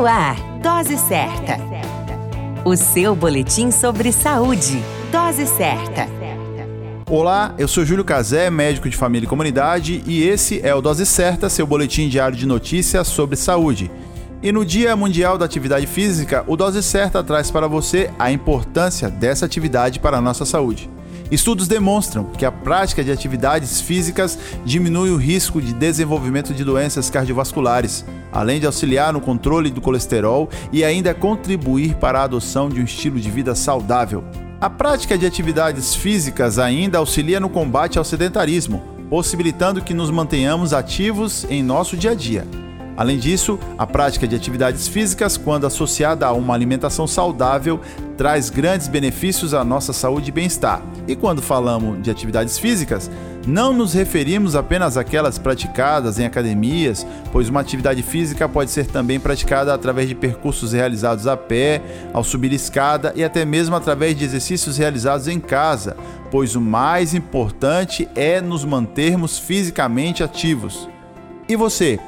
No ar, Dose Certa. O seu boletim sobre saúde. Dose Certa. Olá, eu sou Júlio Cazé, médico de família e comunidade, e esse é o Dose Certa, seu boletim diário de notícias sobre saúde. E no Dia Mundial da Atividade Física, o Dose Certa traz para você a importância dessa atividade para a nossa saúde. Estudos demonstram que a prática de atividades físicas diminui o risco de desenvolvimento de doenças cardiovasculares, além de auxiliar no controle do colesterol e ainda contribuir para a adoção de um estilo de vida saudável. A prática de atividades físicas ainda auxilia no combate ao sedentarismo, possibilitando que nos mantenhamos ativos em nosso dia a dia. Além disso, a prática de atividades físicas, quando associada a uma alimentação saudável, traz grandes benefícios à nossa saúde e bem-estar. E quando falamos de atividades físicas, não nos referimos apenas àquelas praticadas em academias, pois uma atividade física pode ser também praticada através de percursos realizados a pé, ao subir escada e até mesmo através de exercícios realizados em casa, pois o mais importante é nos mantermos fisicamente ativos. E você?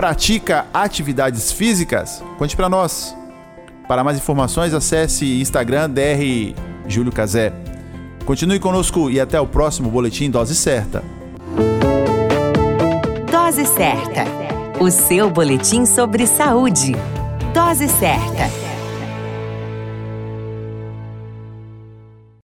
Pratica atividades físicas? Conte para nós. Para mais informações, acesse Instagram DR Júlio Cazé. Continue conosco e até o próximo Boletim Dose Certa. Dose Certa. O seu boletim sobre saúde. Dose Certa.